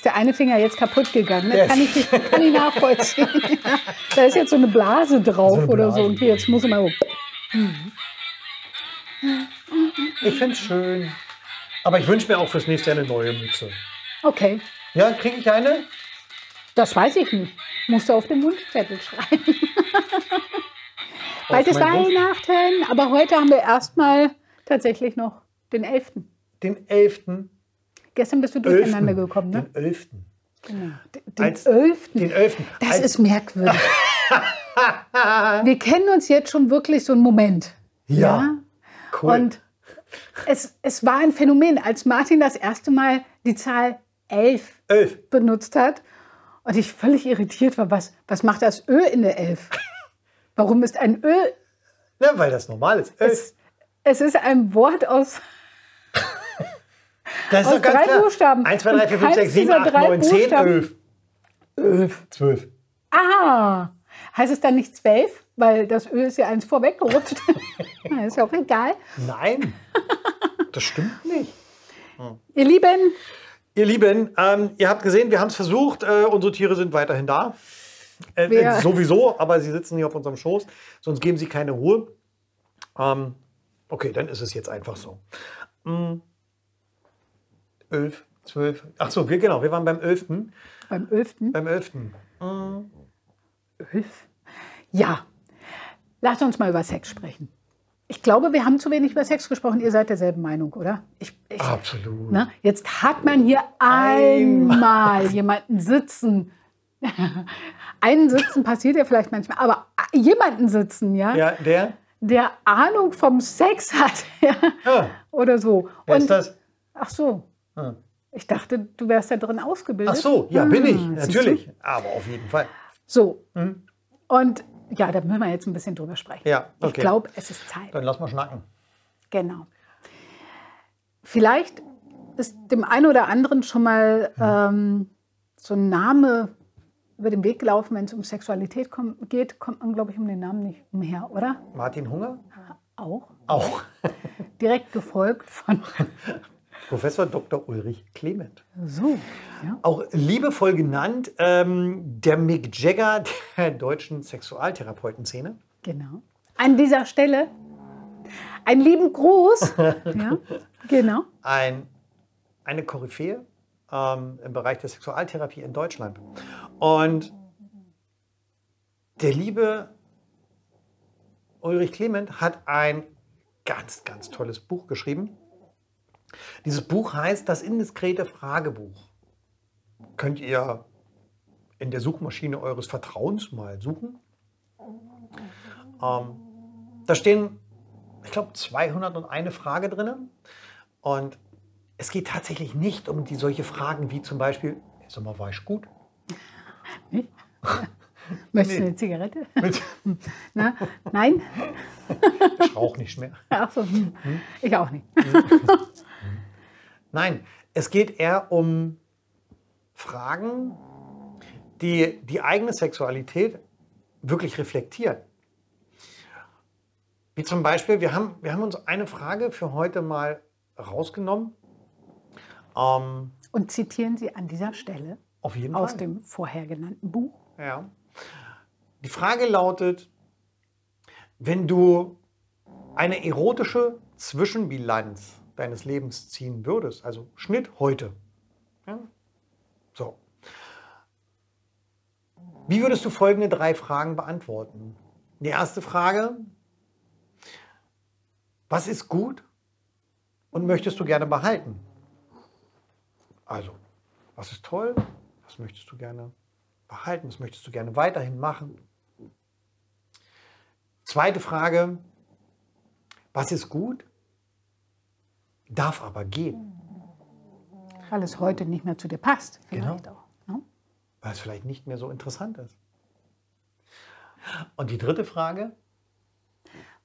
ist der eine Finger jetzt kaputt gegangen. Das kann ich, kann ich nachvollziehen. da ist jetzt so eine Blase drauf So eine oder so. Blase. Und jetzt muss ich mal. Ich finde es schön. Aber ich wünsche mir auch fürs nächste Jahr eine neue Mütze. Okay, Ja, kriege ich eine? das weiß ich nicht. Musst du auf den Wunschzettel schreiben. Bald ist Weihnachten, aber heute haben wir erstmal tatsächlich noch den 11. Den 11. Gestern bist du 11. durcheinander gekommen, ne? Den 11. Genau. Den Als- 11. Den 11. Das Als- ist merkwürdig. Wir kennen uns jetzt schon wirklich so einen Moment. Ja, cool. Und es, es war ein Phänomen, als Martin das erste Mal die Zahl 11 11. benutzt hat und ich völlig irritiert war, was, was macht das Ö in der 11? Warum ist ein Ö? Ja, weil das normal ist. 11. Es, es ist ein Wort aus, Das aus drei Buchstaben. 1, 2, 3, 4, 5, Und 6, 7, keins 8, dieser drei 9, 10, Buchstaben- 11. 11. 12. Ah, heißt es dann nicht 12? Weil das Ö ist ja eins vorweggerutscht. Ist ja auch egal. Nein, das stimmt nicht. Ihr Lieben, Ihr Lieben, ähm, ihr habt gesehen, wir haben es versucht. Äh, unsere Tiere sind weiterhin da. Äh, äh, sowieso, aber sie sitzen hier auf unserem Schoß. Sonst geben sie keine Ruhe. Ähm, okay, dann ist es jetzt einfach so. Mm. 11, 12. Ach so, genau, wir waren beim 11. beim 11. Beim 11. Ja, lasst uns mal über Sex sprechen. Ich glaube, wir haben zu wenig über Sex gesprochen. Ihr seid derselben Meinung, oder? Ich, ich, Absolut. ne? Jetzt hat man hier einmal jemanden sitzen. Einen sitzen passiert ja vielleicht manchmal, aber jemanden sitzen, ja, Ja, der? der Ahnung vom Sex hat, ja, Ah, oder so. wer ist das? Ach so, Ah. ich dachte, du wärst da drin ausgebildet. Ach so, ja, bin ich, siehst natürlich. Aber auf jeden Fall. So. Hm? Und ja, da müssen wir jetzt ein bisschen drüber sprechen. Ja, Ich okay. glaube, es ist Zeit. Dann lass mal schnacken. Genau. Vielleicht ist dem einen oder anderen schon mal ähm, so ein Name über den Weg gelaufen, wenn es um Sexualität komm, geht, kommt man, glaube ich, um den Namen nicht umher, oder? Martin Hunger? Auch. Auch. Direkt gefolgt von Professor Dr. Ulrich Clement. so. Ja. Auch liebevoll genannt ähm, der Mick Jagger der deutschen Sexualtherapeutenszene. Genau. An dieser Stelle einen lieben Gruß. ja, genau. Ein, eine Koryphäe ähm, im Bereich der Sexualtherapie in Deutschland. Und der liebe Ulrich Clement hat ein ganz, ganz tolles Buch geschrieben. Dieses Buch heißt Das indiskrete Fragebuch. Könnt ihr in der Suchmaschine eures Vertrauens mal suchen. Ähm, da stehen, ich glaube, 201 Frage drin. Und es geht tatsächlich nicht um die solche Fragen wie zum Beispiel, sag mal, war ich gut? Möchtest du Nee. eine Zigarette? Na, nein? Ich rauche nicht mehr. Ach so, hm. ich auch nicht. Nein, es geht eher um Fragen, die die eigene Sexualität wirklich reflektieren. Wie zum Beispiel, wir haben, wir haben uns eine Frage für heute mal rausgenommen. Ähm, Und zitieren Sie an dieser Stelle aus Fall. dem vorher genannten Buch. Ja. Die Frage lautet, wenn du eine erotische Zwischenbilanz deines Lebens ziehen würdest, also Schnitt heute, ja? so, wie würdest du folgende drei Fragen beantworten? Die erste Frage, was ist gut und möchtest du gerne behalten? Also, was ist toll, was möchtest du gerne behalten, was möchtest du gerne weiterhin machen? Zweite Frage, was ist gut, darf aber gehen, Weil es heute nicht mehr zu dir passt. Genau. auch. Ne? weil es vielleicht nicht mehr so interessant ist. Und die dritte Frage,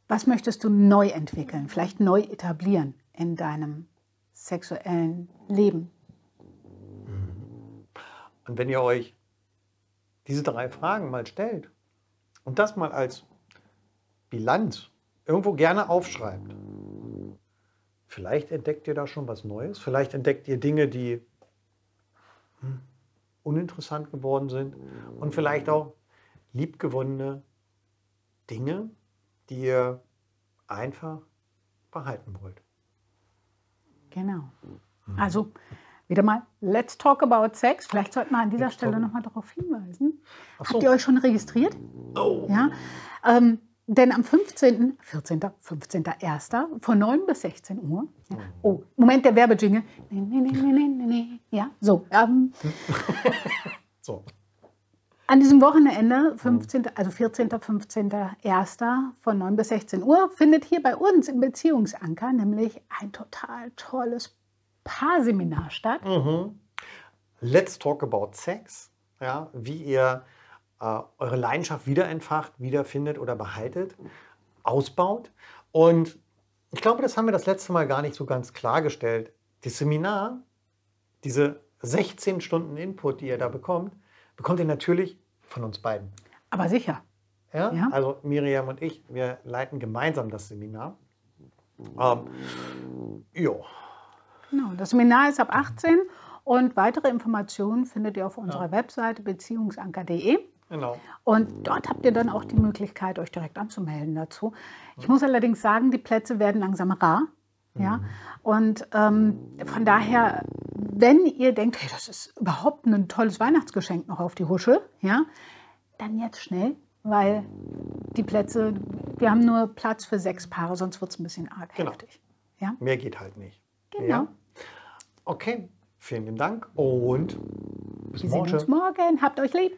Was möchtest du neu entwickeln, vielleicht neu etablieren in deinem sexuellen Leben? und wenn ihr euch diese drei Fragen mal stellt und das mal als Bilanz irgendwo gerne aufschreibt, vielleicht entdeckt ihr da schon was Neues, vielleicht entdeckt ihr Dinge, die uninteressant geworden sind und vielleicht auch liebgewonnene Dinge, die ihr einfach behalten wollt. Genau. Also wieder mal, let's talk about Sex. Vielleicht sollten wir an dieser Let's Stelle nochmal darauf hinweisen. So. Habt ihr euch schon registriert? Oh. Ja. Ähm, denn am 15., 14., 15.01. von 9 bis 16 Uhr. Ja. Oh, Moment, der Werbejingle. Nee, nee, nee, nee, nee, nee. Ja, so. Ähm, So. An diesem Wochenende, 15., also 14., 15.01. von 9 bis 16 Uhr, findet hier bei uns im Beziehungsanker nämlich ein total tolles Paarseminar statt. Let's talk about Sex. Ja, wie ihr äh, eure Leidenschaft wieder entfacht, wiederfindet oder behaltet, ausbaut. Und ich glaube, das haben wir das letzte Mal gar nicht so ganz klargestellt. Das Seminar, diese 16 Stunden Input, die ihr da bekommt, bekommt ihr natürlich von uns beiden. Aber sicher. Ja? Ja. Also Miriam und ich, wir leiten gemeinsam das Seminar. Ähm, jo. Genau, das Seminar ist ab 18 und weitere Informationen findet ihr auf unserer Webseite beziehungsanker.de. Genau. Und dort habt ihr dann auch die Möglichkeit, euch direkt anzumelden dazu. Ich muss allerdings sagen, die Plätze werden langsam rar. Ja? Und ähm, von daher, wenn ihr denkt, hey, das ist überhaupt ein tolles Weihnachtsgeschenk noch auf die Husche, ja, dann jetzt schnell, weil die Plätze, wir haben nur Platz für sechs Paare, sonst wird es ein bisschen arg Genau. heftig. Ja? Mehr geht halt nicht. Genau. Ja? Okay, vielen lieben Dank und bis Wir sehen uns morgen. morgen. Habt euch lieb.